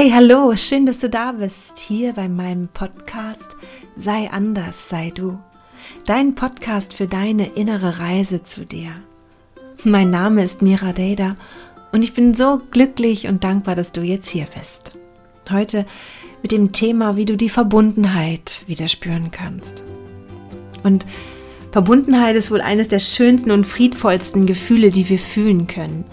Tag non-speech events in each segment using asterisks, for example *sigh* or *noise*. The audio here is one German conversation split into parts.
Hey, hallo, schön, dass du da bist, hier bei meinem Podcast Sei anders, sei du. Dein Podcast für deine innere Reise zu dir. Mein Name ist Mira Deda und ich bin so glücklich und dankbar, dass du jetzt hier bist. Heute mit dem Thema, wie du die Verbundenheit wieder spüren kannst. Und Verbundenheit ist wohl eines der schönsten und friedvollsten Gefühle, die wir fühlen können.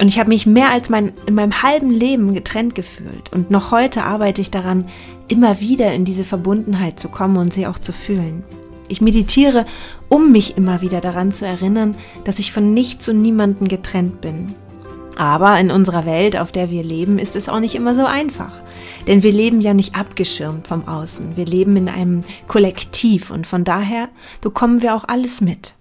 Und ich habe mich mehr als mein, in meinem halben Leben getrennt gefühlt. Und noch heute arbeite ich daran, immer wieder in diese Verbundenheit zu kommen und sie auch zu fühlen. Ich meditiere, um mich immer wieder daran zu erinnern, dass ich von nichts und niemanden getrennt bin. Aber in unserer Welt, auf der wir leben, ist es auch nicht immer so einfach. Denn wir leben ja nicht abgeschirmt vom Außen. Wir leben in einem Kollektiv und von daher bekommen wir auch alles mit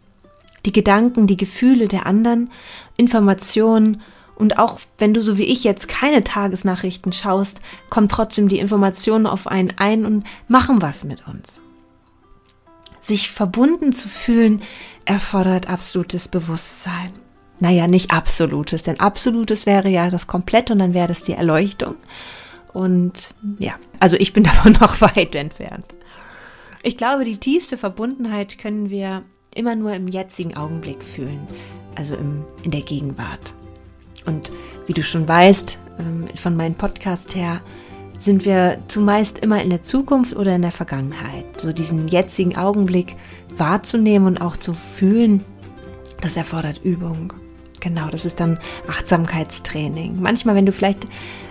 die Gedanken, die Gefühle der anderen, Informationen und auch wenn du so wie ich jetzt keine Tagesnachrichten schaust, kommt trotzdem die Information auf einen ein und machen was mit uns. Sich verbunden zu fühlen erfordert absolutes Bewusstsein. Naja, nicht absolutes, denn absolutes wäre ja das Komplette und dann wäre das die Erleuchtung. Und ja, also ich bin *laughs* davon noch weit entfernt. Ich glaube, die tiefste Verbundenheit können wir immer nur im jetzigen Augenblick fühlen, also im, in der Gegenwart. Und wie du schon weißt, ähm, von meinem Podcast her, sind wir zumeist immer in der Zukunft oder in der Vergangenheit. So diesen jetzigen Augenblick wahrzunehmen und auch zu fühlen, das erfordert Übung. Genau, das ist dann Achtsamkeitstraining. Manchmal, wenn du vielleicht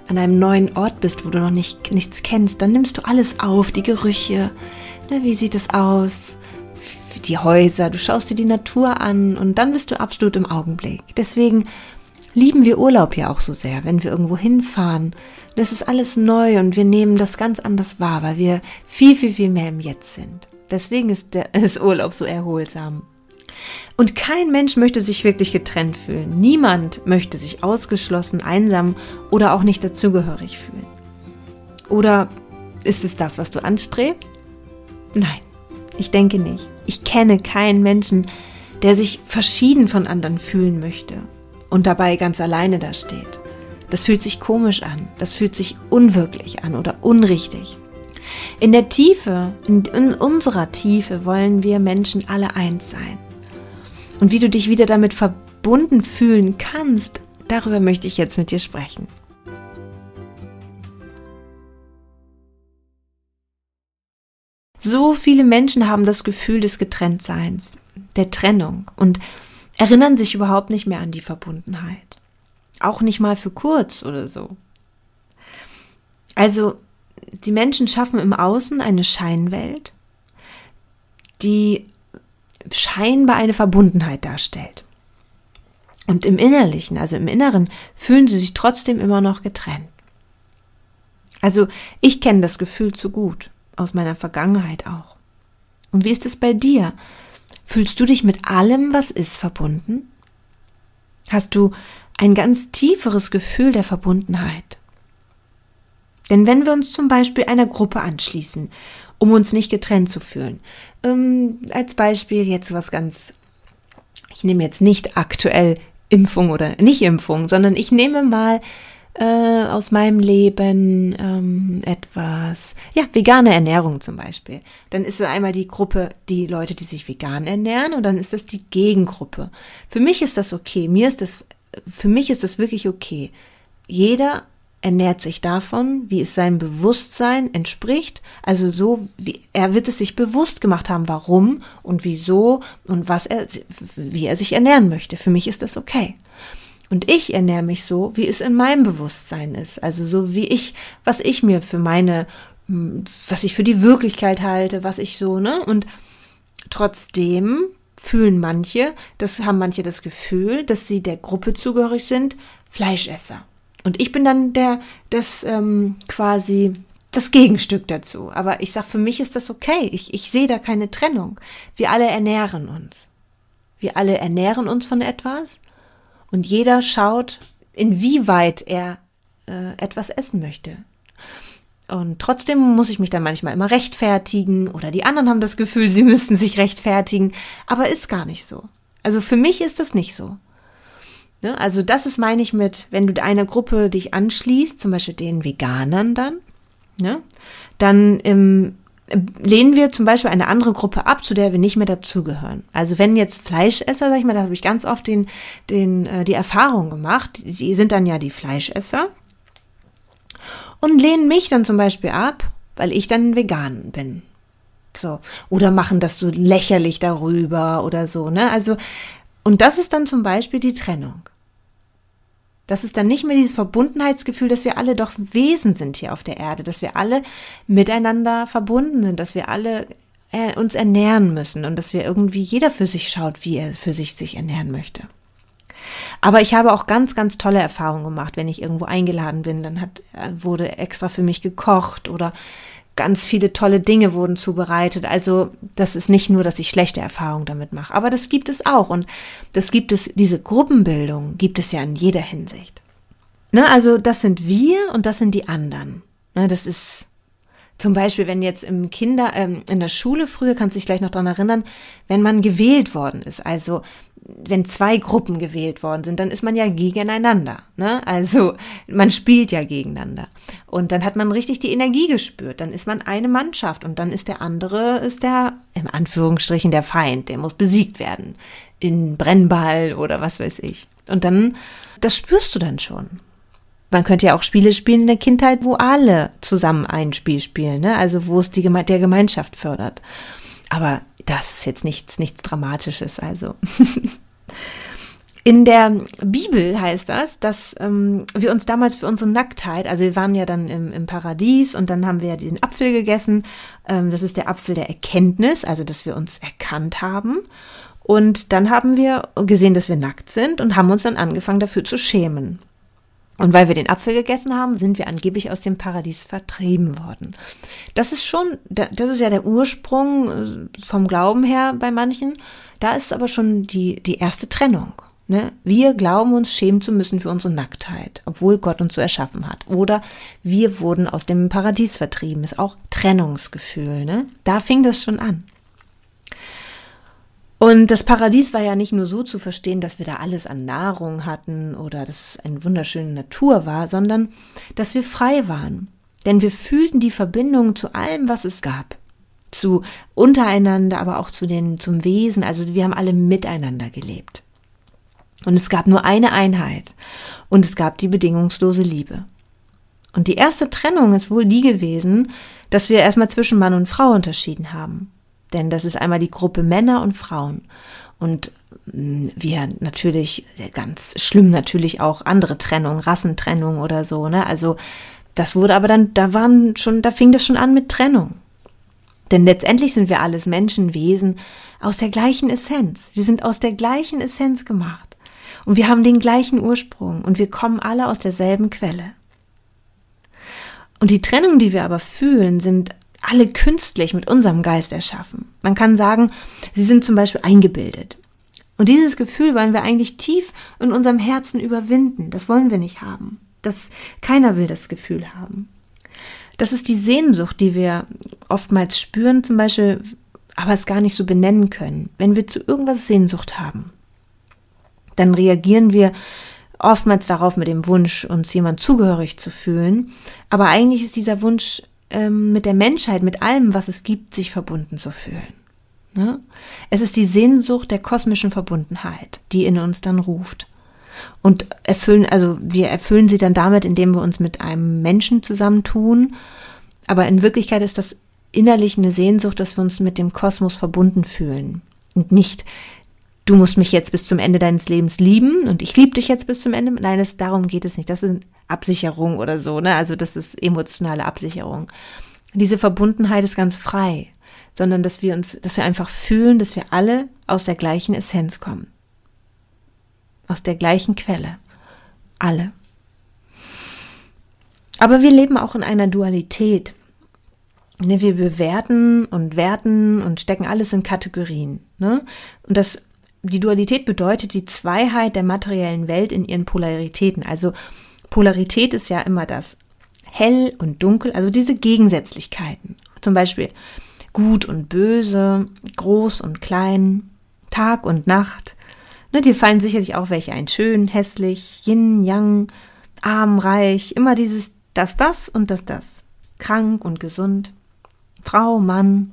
an einem neuen Ort bist, wo du noch nicht, nichts kennst, dann nimmst du alles auf, die Gerüche. Ne, wie sieht es aus? Die Häuser, du schaust dir die Natur an und dann bist du absolut im Augenblick. Deswegen lieben wir Urlaub ja auch so sehr, wenn wir irgendwo hinfahren. Das ist alles neu und wir nehmen das ganz anders wahr, weil wir viel, viel, viel mehr im Jetzt sind. Deswegen ist der *laughs* ist Urlaub so erholsam. Und kein Mensch möchte sich wirklich getrennt fühlen. Niemand möchte sich ausgeschlossen, einsam oder auch nicht dazugehörig fühlen. Oder ist es das, was du anstrebst? Nein. Ich denke nicht. Ich kenne keinen Menschen, der sich verschieden von anderen fühlen möchte und dabei ganz alleine da steht. Das fühlt sich komisch an, das fühlt sich unwirklich an oder unrichtig. In der Tiefe, in, in, unserer Tiefe wollen wir Menschen alle eins sein. Und wie du dich wieder damit verbunden fühlen kannst, darüber möchte ich jetzt mit dir sprechen. So viele Menschen haben das Gefühl des Getrenntseins, der Trennung und erinnern sich überhaupt nicht mehr an die Verbundenheit. Auch nicht mal für kurz oder so. Also, die Menschen schaffen im Außen eine Scheinwelt, die scheinbar eine Verbundenheit darstellt. Und im Innerlichen, also im Inneren, fühlen sie sich trotzdem immer noch getrennt. Also ich kenne das Gefühl zu gut aus meiner Vergangenheit auch. Und wie ist es bei dir? Fühlst du dich mit allem, was ist, verbunden? Hast du ein ganz tieferes Gefühl der Verbundenheit? Denn wenn wir uns zum Beispiel einer Gruppe anschließen, um uns nicht getrennt zu fühlen, ähm, als Beispiel jetzt was ganz, ich nehme jetzt nicht aktuell Impfung oder nicht Impfung, sondern ich nehme mal äh, aus meinem Leben ähm, etwas, ja, vegane Ernährung zum Beispiel. Dann ist es einmal die Gruppe, die Leute, die sich vegan ernähren und dann ist das die Gegengruppe. Für mich ist das okay. Mir ist das, für mich ist das wirklich okay. Jeder ernährt sich davon, wie es seinem Bewusstsein entspricht. Also so, wie er wird es sich bewusst gemacht haben, warum und wieso und was er, wie er sich ernähren möchte. Für mich ist das okay. Und ich ernähre mich so, wie es in meinem Bewusstsein ist. Also so wie ich, was ich mir für meine, hm, was ich für die Wirklichkeit halte, was ich so, ne? Und trotzdem fühlen manche, das haben manche das Gefühl, dass sie der Gruppe zugehörig sind, Fleischesser. Und ich bin dann der, das ähm, quasi das Gegenstück dazu. Aber ich sag, für mich ist das okay. Ich, ich sehe da keine Trennung. Wir alle ernähren uns. Wir alle ernähren uns von etwas und jeder schaut, inwieweit er äh, etwas essen möchte. Und trotzdem muss ich mich dann manchmal immer rechtfertigen oder die anderen haben das Gefühl, sie müssten sich rechtfertigen, aber ist gar nicht so. Also für mich ist das nicht so. Ne? Also das ist, meine ich mit, wenn du einer Gruppe dich anschließt, zum Beispiel den Veganern dann, ne? dann ähm, lehnen wir zum Beispiel eine andere Gruppe ab, zu der wir nicht mehr dazugehören. Also wenn jetzt Fleischesser, sag ich mal, da habe ich ganz oft den, den, äh, die Erfahrung gemacht, die sind dann ja die Fleischesser und lehnen mich dann zum Beispiel ab, weil ich dann vegan bin. So. Oder machen das so lächerlich darüber oder so, ne? Also, und das ist dann zum Beispiel die Trennung. Das ist dann nicht mehr dieses Verbundenheitsgefühl, dass wir alle doch Wesen sind hier auf der Erde, dass wir alle miteinander verbunden sind, dass wir alle äh, uns ernähren müssen und dass wir irgendwie jeder für sich schaut, wie er für sich sich ernähren möchte. Aber ich habe auch ganz, ganz tolle Erfahrungen gemacht, wenn ich irgendwo eingeladen bin, dann hat, äh, wurde extra für mich gekocht oder ganz viele tolle Dinge wurden zubereitet. Also das ist nicht nur, dass ich schlechte Erfahrungen damit mache, aber das gibt es auch. Und das gibt es, diese Gruppenbildung gibt es ja in jeder Hinsicht. Ne, also das sind wir und das sind die anderen. Ne, das ist zum Beispiel, wenn jetzt im Kinder, ähm, in der Schule früher, kannst du dich gleich noch dran erinnern, wenn man gewählt worden ist, also wenn zwei Gruppen gewählt worden sind, dann ist man ja gegeneinander. Ne? Also man spielt ja gegeneinander. Und dann hat man richtig die Energie gespürt. Dann ist man eine Mannschaft und dann ist der andere, ist der, im Anführungsstrichen, der Feind, der muss besiegt werden. In Brennball oder was weiß ich. Und dann, das spürst du dann schon. Man könnte ja auch Spiele spielen in der Kindheit, wo alle zusammen ein Spiel spielen, ne? also wo es die Geme der Gemeinschaft fördert. Aber das ist jetzt nichts, nichts Dramatisches, also. *laughs* In der Bibel heißt das, dass ähm, wir uns damals für unsere Nacktheit, also wir waren ja dann im, im Paradies und dann haben wir ja diesen Apfel gegessen. Ähm, das ist der Apfel der Erkenntnis, also dass wir uns erkannt haben. Und dann haben wir gesehen, dass wir nackt sind und haben uns dann angefangen dafür zu schämen. Und weil wir den Apfel gegessen haben, sind wir angeblich aus dem Paradies vertrieben worden. Das ist schon, das ist ja der Ursprung äh, vom Glauben her bei manchen. Da ist aber schon die, die erste Trennung. Ne? Wir glauben uns schämen zu müssen für unsere Nacktheit, obwohl Gott uns so erschaffen hat. Oder wir wurden aus dem Paradies vertrieben. Ist auch Trennungsgefühl. Ne? Da fing das schon an. Und das Paradies war ja nicht nur so zu verstehen, dass wir da alles an Nahrung hatten oder dass es eine wunderschöne Natur war, sondern dass wir frei waren. Denn wir fühlten die Verbindung zu allem, was es gab. Zu untereinander, aber auch zu den, zum Wesen. Also wir haben alle miteinander gelebt. Und es gab nur eine Einheit. Und es gab die bedingungslose Liebe. Und die erste Trennung ist wohl die gewesen, dass wir erstmal zwischen Mann und Frau unterschieden haben. Denn das ist einmal die Gruppe Männer und Frauen. Und mm, wir natürlich, ganz schlimm natürlich auch andere Trennung, Rassentrennung oder so, ne? Also, das wurde aber dann, da waren schon, da fing das schon an mit Trennung. Denn letztendlich sind wir alles Menschenwesen aus der gleichen Essenz. Wir sind aus der gleichen Essenz gemacht. Und wir haben den gleichen Ursprung und wir kommen alle aus derselben Quelle. Und die Trennung, die wir aber fühlen, sind alle künstlich mit unserem Geist erschaffen. Man kann sagen, sie sind zum Beispiel eingebildet. Und dieses Gefühl wollen wir eigentlich tief in unserem Herzen überwinden. Das wollen wir nicht haben. Das, keiner will das Gefühl haben. Das ist die Sehnsucht, die wir oftmals spüren, zum Beispiel, aber es gar nicht so benennen können. Wenn wir zu irgendwas Sehnsucht haben, dann reagieren wir oftmals darauf mit dem Wunsch, uns jemand zugehörig zu fühlen. Aber eigentlich ist dieser Wunsch ähm, mit der Menschheit, mit allem, was es gibt, sich verbunden zu fühlen. Ne? Es ist die Sehnsucht der kosmischen Verbundenheit, die in uns dann ruft. Und erfüllen, also wir erfüllen sie dann damit, indem wir uns mit einem Menschen zusammentun. Aber in Wirklichkeit ist das innerlich eine Sehnsucht, dass wir uns mit dem Kosmos verbunden fühlen. Und nicht, du musst mich jetzt bis zum Ende deines Lebens lieben und ich liebe dich jetzt bis zum Ende. Nein, das, darum geht es nicht. Das ist Absicherung oder so, ne? Also das ist emotionale Absicherung. Diese Verbundenheit ist ganz frei, sondern dass wir uns, dass wir einfach fühlen, dass wir alle aus der gleichen Essenz kommen. Aus der gleichen Quelle. Alle. Aber wir leben auch in einer Dualität. Ne, wir bewerten und werten und stecken alles in Kategorien. Ne? Und das, die Dualität bedeutet die Zweiheit der materiellen Welt in ihren Polaritäten. Also Polarität ist ja immer das hell und dunkel, also diese Gegensätzlichkeiten. Zum Beispiel gut und böse, groß und klein, Tag und Nacht, Ne, dir fallen sicherlich auch welche ein. Schön, hässlich, yin, yang, arm, reich. Immer dieses das, das und das, das. Krank und gesund. Frau, Mann,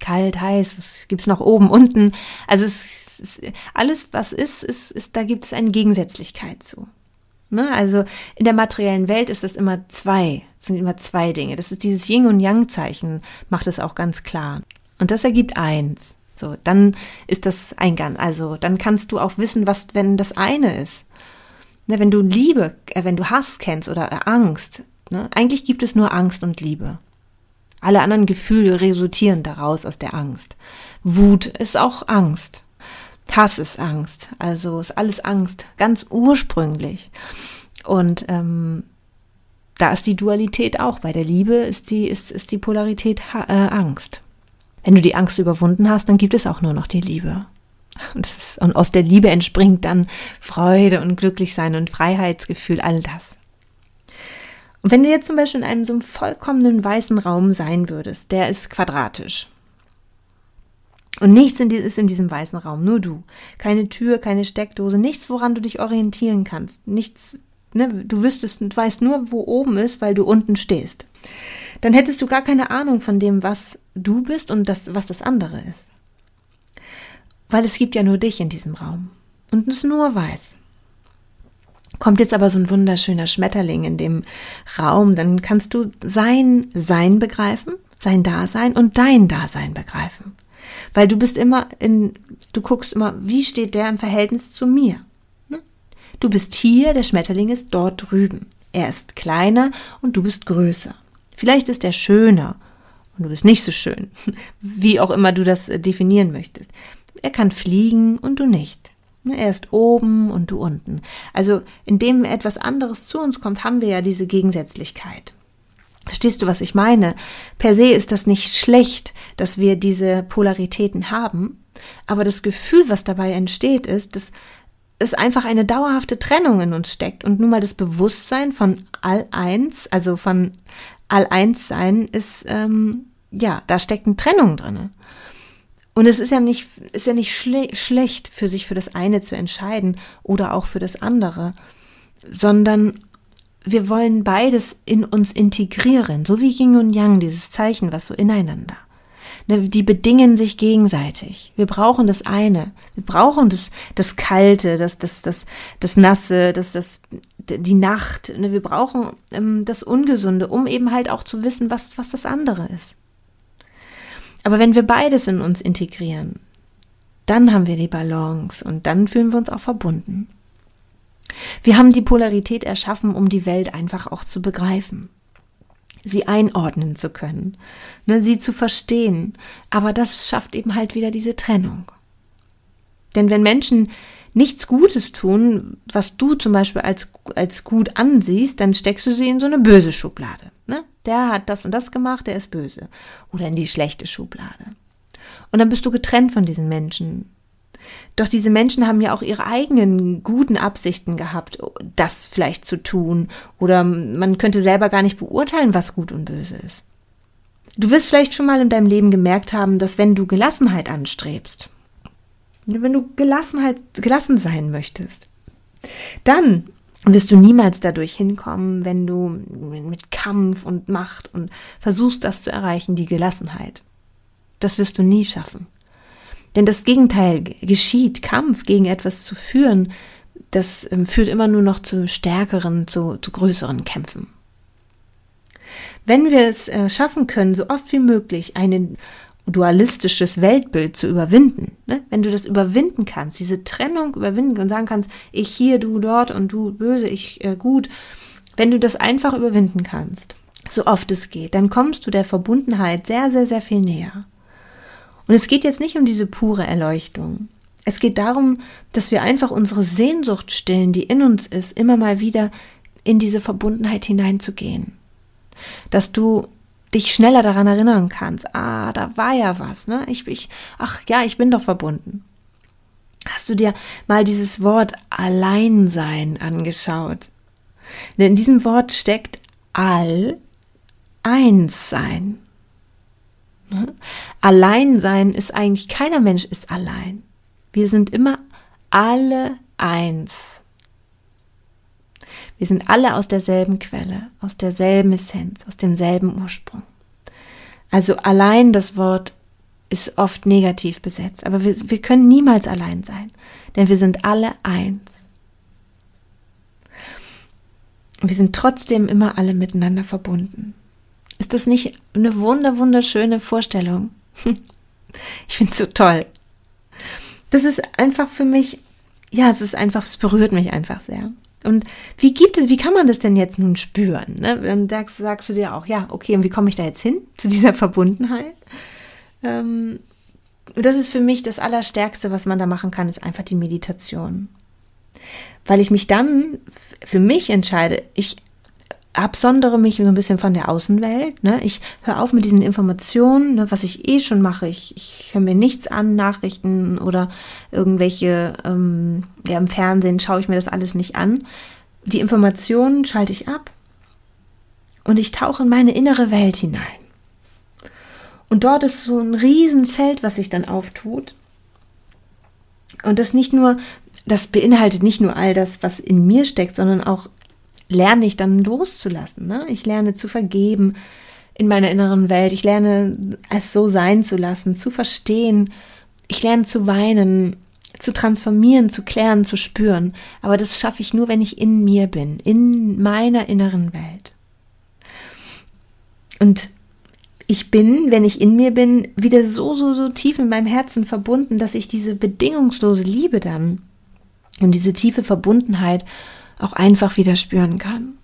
kalt, heiß, was gibt's noch oben, unten? Also es, es, alles, was ist, ist, ist, da gibt es eine Gegensätzlichkeit zu. Ne? Also in der materiellen Welt ist das immer zwei, sind immer zwei Dinge. Das ist dieses Yin und Yang Zeichen, macht es auch ganz klar. Und das ergibt eins. So, dann ist das ein ganz, also dann kannst du auch wissen, was, wenn das eine ist. Ne, wenn du Liebe, äh, wenn du Hass kennst oder äh, Angst, ne, eigentlich gibt es nur Angst und Liebe. Alle anderen Gefühle resultieren daraus aus der Angst. Wut ist auch Angst. Hass ist Angst. Also ist alles Angst, ganz ursprünglich. Und ähm, da ist die Dualität auch. Bei der Liebe ist die, ist, ist die Polarität äh, Angst. Wenn du die Angst überwunden hast, dann gibt es auch nur noch die Liebe. Und, ist, und aus der Liebe entspringt dann Freude und Glücklichsein und Freiheitsgefühl, all das. Und wenn du jetzt zum Beispiel in einem so einem vollkommenen weißen Raum sein würdest, der ist quadratisch. Und nichts ist in diesem weißen Raum, nur du. Keine Tür, keine Steckdose, nichts, woran du dich orientieren kannst. Nichts, ne, du wüsstest, du weißt nur, wo oben ist, weil du unten stehst. Dann hättest du gar keine Ahnung von dem, was du bist und das, was das andere ist. Weil es gibt ja nur dich in diesem Raum. Und es nur weiß. Kommt jetzt aber so ein wunderschöner Schmetterling in dem Raum, dann kannst du sein Sein begreifen, sein Dasein und dein Dasein begreifen. Weil du bist immer in, du guckst immer, wie steht der im Verhältnis zu mir? Ne? Du bist hier, der Schmetterling ist dort drüben. Er ist kleiner und du bist größer. Vielleicht ist er schöner und du bist nicht so schön, *laughs* wie auch immer du das äh, definieren möchtest. Er kann fliegen und du nicht. Ne, er ist oben und du unten. Also indem etwas anderes zu uns kommt, haben wir ja diese Gegensätzlichkeit. Verstehst du, was ich meine? Per se ist das nicht schlecht, dass wir diese Polaritäten haben, aber das Gefühl, was dabei entsteht, ist, dass es einfach eine dauerhafte Trennung in uns steckt und nun mal das Bewusstsein von all eins, also von all eins sein, ist ähm, ja, da steckt eine Trennung drinne. Und es ist ja nicht, ist ja nicht schle schlecht, für sich für das eine zu entscheiden oder auch für das andere, sondern wir wollen beides in uns integrieren, so wie Yin und Yang, dieses Zeichen, was so ineinander. Ne, die bedingen sich gegenseitig. Wir brauchen das eine. Wir brauchen das, das Kalte, das, das, das, das Nasse, das, das, die Nacht. Ne, wir brauchen ähm, das Ungesunde, um eben halt auch zu wissen, was, was das andere ist. Aber wenn wir beides in uns integrieren, dann haben wir die Balance und dann fühlen wir uns auch verbunden. Wir haben die Polarität erschaffen, um die Welt einfach auch zu begreifen, sie einordnen zu können, ne, sie zu verstehen. Aber das schafft eben halt wieder diese Trennung. Denn wenn Menschen nichts Gutes tun, was du zum Beispiel als, als gut ansiehst, dann steckst du sie in so eine böse Schublade. Ne? Der hat das und das gemacht, der ist böse. Oder in die schlechte Schublade. Und dann bist du getrennt von diesen Menschen. Doch diese Menschen haben ja auch ihre eigenen guten Absichten gehabt, das vielleicht zu tun. Oder man könnte selber gar nicht beurteilen, was gut und böse ist. Du wirst vielleicht schon mal in deinem Leben gemerkt haben, dass wenn du Gelassenheit anstrebst, wenn du Gelassenheit, gelassen sein möchtest, dann wirst du niemals dadurch hinkommen, wenn du mit Kampf und Macht und versuchst, das zu erreichen, die Gelassenheit. Das wirst du nie schaffen. Denn das Gegenteil geschieht, Kampf gegen etwas zu führen, das ähm, führt immer nur noch zu stärkeren, zu, zu größeren Kämpfen. Wenn wir es äh, schaffen können, so oft wie möglich einen dualistisches Weltbild zu überwinden. Ne? Wenn du das überwinden kannst, diese Trennung überwinden und sagen kannst, ich hier, du dort und du böse, ich äh, gut, wenn du das einfach überwinden kannst, so oft es geht, dann kommst du der Verbundenheit sehr, sehr, sehr viel näher. Und es geht jetzt nicht um diese pure Erleuchtung. Es geht darum, dass wir einfach unsere Sehnsucht stillen, die in uns ist, immer mal wieder in diese Verbundenheit hineinzugehen. Dass du dich schneller daran erinnern kannst. Ah, da war ja was, ne? Ich, ich, ach ja, ich bin doch verbunden. Hast du dir mal dieses Wort Alleinsein angeschaut? Denn in diesem Wort steckt all eins sein. Ne? Alleinsein ist eigentlich keiner Mensch ist allein. Wir sind immer alle eins. Wir sind alle aus derselben Quelle, aus derselben Essenz, aus demselben Ursprung. Also allein das Wort ist oft negativ besetzt, aber wir, wir können niemals allein sein, denn wir sind alle eins. Wir sind trotzdem immer alle miteinander verbunden. Ist das nicht eine wunder, wunderschöne Vorstellung? *laughs* Ich finde es so toll. Das ist einfach für mich, ja, es ist einfach, es berührt mich einfach sehr. Und wie gibt es, wie kann man das denn jetzt nun spüren? Ne? Dann sagst, sagst, du dir auch, ja, okay, und wie komme ich da jetzt hin zu dieser Verbundenheit? Ähm, das ist für mich das Allerstärkste, was man da machen kann, ist einfach die Meditation. Weil ich mich dann für mich entscheide, ich absondere mich so ein bisschen von der Außenwelt. Ne? Ich höre auf mit diesen Informationen, ne, was ich eh schon mache. Ich, ich höre mir nichts an, Nachrichten oder irgendwelche, ähm, ja, im Fernsehen schaue ich mir das alles nicht an. Die Informationen schalte ich ab und ich tauche in meine innere Welt hinein. Und dort ist so ein Riesenfeld, was sich dann auftut. Und das nicht nur, das beinhaltet nicht nur all das, was in mir steckt, sondern auch lerne ich dann loszulassen. Ne? Ich lerne zu vergeben in meiner inneren Welt. Ich lerne es so sein zu lassen, zu verstehen. Ich lerne zu weinen, zu transformieren, zu klären, zu spüren. Aber das schaffe ich nur, wenn ich in mir bin, in meiner inneren Welt. Und ich bin, wenn ich in mir bin, wieder so, so, so tief in meinem Herzen verbunden, dass ich diese bedingungslose Liebe dann und diese tiefe Verbundenheit auch einfach wieder spüren kann.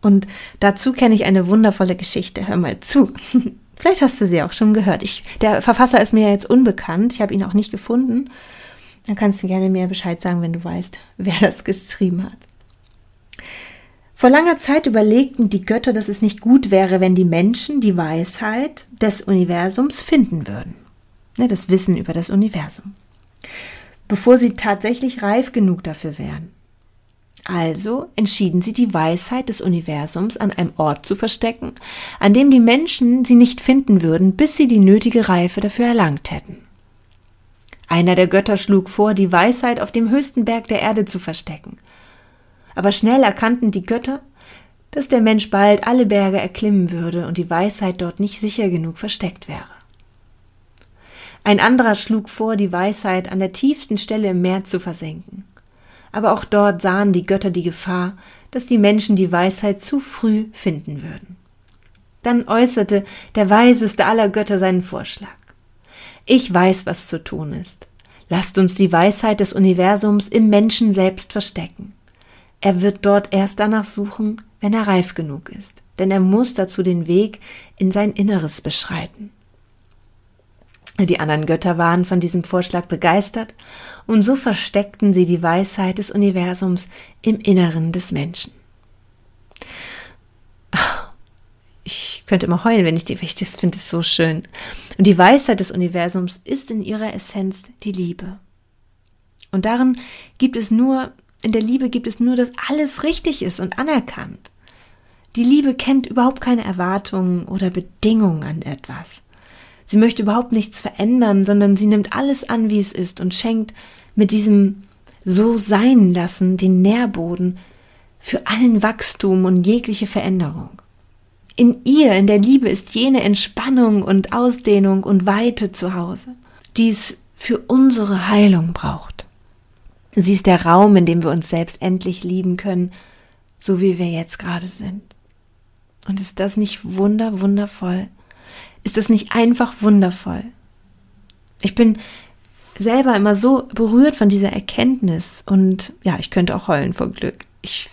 Und dazu kenne ich eine wundervolle Geschichte. Hör mal zu. *laughs* Vielleicht hast du sie auch schon gehört. Ich, der Verfasser ist mir jetzt unbekannt. Ich habe ihn auch nicht gefunden. Dann kannst du gerne mir Bescheid sagen, wenn du weißt, *laughs* wer das geschrieben hat. Vor langer Zeit überlegten die Götter, dass es nicht gut wäre, wenn die Menschen die Weisheit des Universums finden würden. Ne, das Wissen über das Universum. Bevor sie tatsächlich reif genug dafür wären. Also entschieden sie die Weisheit des Universums an einem Ort zu verstecken, an dem die Menschen sie nicht finden würden, bis sie die nötige Reife dafür erlangt hätten. Einer der Götter schlug vor, die Weisheit auf dem höchsten Berg der Erde zu verstecken. Aber schnell erkannten die Götter, dass der Mensch bald alle Berge erklimmen würde und die Weisheit dort nicht sicher genug versteckt wäre. Ein anderer schlug vor, die Weisheit an der tiefsten Stelle im Meer zu versenken aber auch dort sahen die Götter die Gefahr, dass die Menschen die Weisheit zu früh finden würden. Dann äußerte der weiseste aller Götter seinen Vorschlag. Ich weiß, was zu tun ist. Lasst uns die Weisheit des Universums im Menschen selbst verstecken. Er wird dort erst danach suchen, wenn er reif genug ist, denn er muss dazu den Weg in sein Inneres beschreiten. Die anderen Götter waren von diesem Vorschlag begeistert, und so versteckten sie die Weisheit des Universums im Inneren des Menschen. Ich könnte immer heulen, wenn ich die, ich das finde es so schön. Und die Weisheit des Universums ist in ihrer Essenz die Liebe. Und darin gibt es nur, in der Liebe gibt es nur, dass alles richtig ist und anerkannt. Die Liebe kennt überhaupt keine Erwartungen oder Bedingungen an etwas. Sie möchte überhaupt nichts verändern, sondern sie nimmt alles an, wie es ist und schenkt mit diesem so sein lassen den Nährboden für allen Wachstum und jegliche Veränderung. In ihr, in der Liebe, ist jene Entspannung und Ausdehnung und Weite zu Hause, die es für unsere Heilung braucht. Sie ist der Raum, in dem wir uns selbst endlich lieben können, so wie wir jetzt gerade sind. Und ist das nicht wunder, wundervoll? Ist das nicht einfach wundervoll? Ich bin selber immer so berührt von dieser Erkenntnis und ja, ich könnte auch heulen vor Glück. Ich,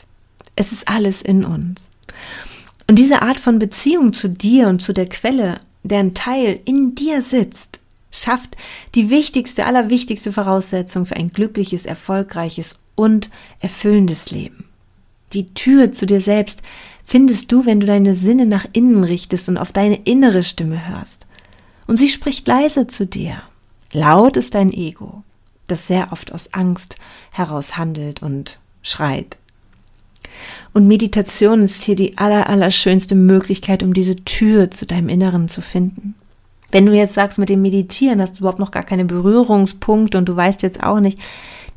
es ist alles in uns. Und diese Art von Beziehung zu dir und zu der Quelle, deren Teil in dir sitzt, schafft die wichtigste, allerwichtigste Voraussetzung für ein glückliches, erfolgreiches und erfüllendes Leben. Die Tür zu dir selbst findest du, wenn du deine Sinne nach innen richtest und auf deine innere Stimme hörst. Und sie spricht leise zu dir. Laut ist dein Ego, das sehr oft aus Angst heraus handelt und schreit. Und Meditation ist hier die aller, allerschönste Möglichkeit, um diese Tür zu deinem Inneren zu finden. Wenn du jetzt sagst, mit dem Meditieren hast du überhaupt noch gar keine Berührungspunkte und du weißt jetzt auch nicht,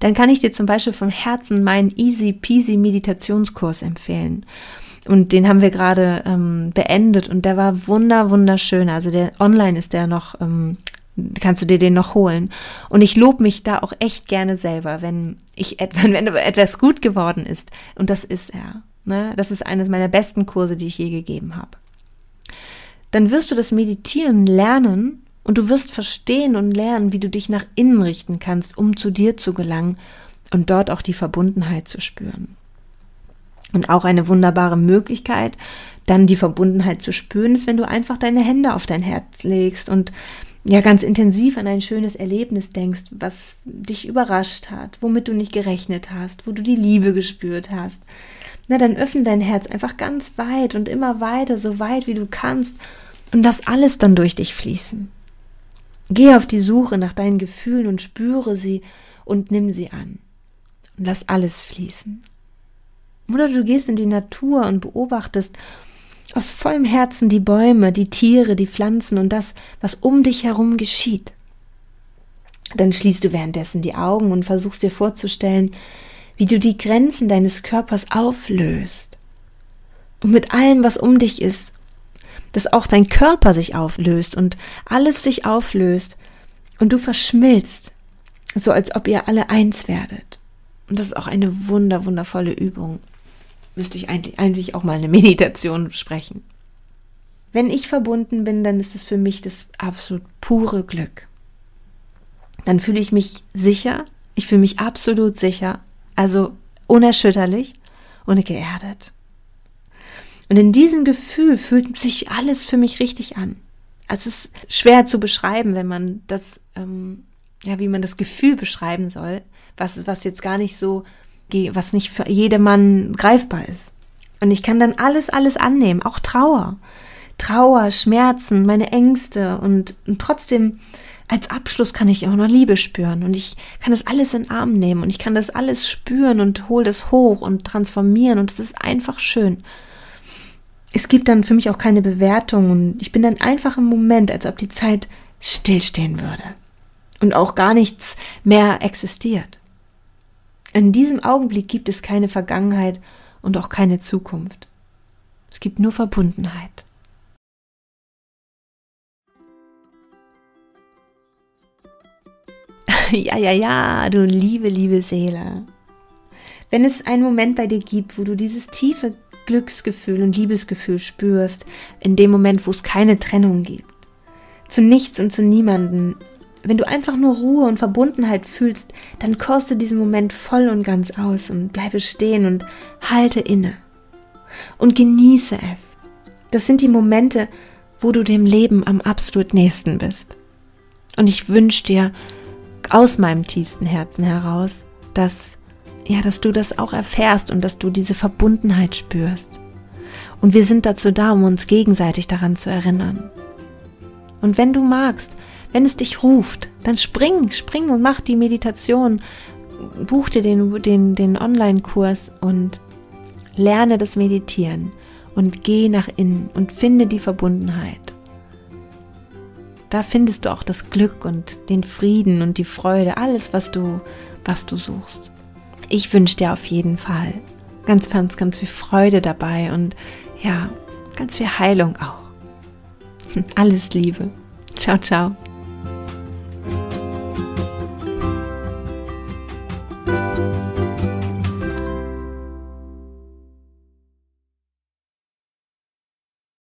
dann kann ich dir zum Beispiel vom Herzen meinen Easy Peasy Meditationskurs empfehlen. Und den haben wir gerade ähm, beendet und der war wunder, wunderschön. Also der online ist der noch, ähm, kannst du dir den noch holen. Und ich lobe mich da auch echt gerne selber, wenn ich *laughs* wenn, etwas gut geworden ist. Und das ist er. Ne? Das ist eines meiner besten Kurse, die ich je gegeben habe. Dann wirst du das Meditieren lernen und du wirst verstehen und lernen, wie du dich nach innen richten kannst, um zu dir zu gelangen und dort auch die Verbundenheit zu spüren. Und auch eine wunderbare Möglichkeit, dann die Verbundenheit zu spüren, ist, wenn du einfach deine Hände auf dein Herz legst und ja ganz intensiv an ein schönes Erlebnis denkst, was dich überrascht hat, womit du nicht gerechnet hast, wo du die Liebe gespürt hast. Na, dann öffne dein Herz einfach ganz weit und immer weiter, so weit wie du kannst und lass alles dann durch dich fließen. Geh auf die Suche nach deinen Gefühlen und spüre sie und nimm sie an. Und lass alles fließen. Oder du gehst in die Natur und beobachtest aus vollem Herzen die Bäume, die Tiere, die Pflanzen und das, was um dich herum geschieht. Dann schließt du währenddessen die Augen und versuchst dir vorzustellen, wie du die Grenzen deines Körpers auflöst. Und mit allem, was um dich ist, dass auch dein Körper sich auflöst und alles sich auflöst und du verschmilzt, so als ob ihr alle eins werdet. Und das ist auch eine wunder, wundervolle Übung. Müsste ich eigentlich, eigentlich auch mal eine *laughs* Meditation sprechen. Wenn ich verbunden bin, dann ist es für mich das absolut pure Glück. Dann fühle ich mich sicher, ich fühle mich absolut sicher, also unerschütterlich und geerdet. Und in diesem Gefühl fühlt sich alles für mich richtig an. Also es ist schwer zu beschreiben, wenn man das, ähm, ja, wie man das Gefühl beschreiben soll, was, was jetzt gar nicht so, was nicht für jedermann greifbar ist. Und ich kann dann alles, alles annehmen, auch Trauer. Trauer, Schmerzen, meine Ängste und, und trotzdem als Abschluss kann ich auch noch Liebe spüren und ich kann das alles in den Arm nehmen und ich kann das alles spüren und hole das hoch und transformieren und es ist einfach schön es gibt dann für mich auch keine Bewertung und ich bin dann einfach im Moment, als ob die Zeit stillstehen würde und auch gar nichts mehr existiert. In diesem Augenblick gibt es keine Vergangenheit und auch keine Zukunft. Es gibt nur Verbundenheit. *laughs* ja, ja, ja, du liebe, liebe Seele. Wenn es einen Moment bei dir gibt, wo du dieses tiefe Glücksgefühl und Liebesgefühl spürst, in dem Moment, wo es keine Trennung gibt. Zu nichts und zu niemanden. Wenn du einfach nur Ruhe und Verbundenheit fühlst, dann koste diesen Moment voll und ganz aus und bleibe stehen und halte inne. Und genieße es. Das sind die Momente, wo du dem Leben am absolut nächsten bist. Und ich wünsche dir aus meinem tiefsten Herzen heraus, dass ja, dass du das auch erfährst und dass du diese Verbundenheit spürst. Und wir sind dazu da, um uns gegenseitig daran zu erinnern. Und wenn du magst, wenn es dich ruft, dann spring, spring und mach die Meditation, buch dir den, den, den Online-Kurs und lerne das Meditieren und geh nach innen und finde die Verbundenheit. Da findest du auch das Glück und den Frieden und die Freude, alles, was du, was du suchst ich wünsche dir auf jeden Fall ganz, ganz, ganz viel Freude dabei und ja, ganz viel Heilung auch. *laughs* Alles Liebe. Ciao, ciao.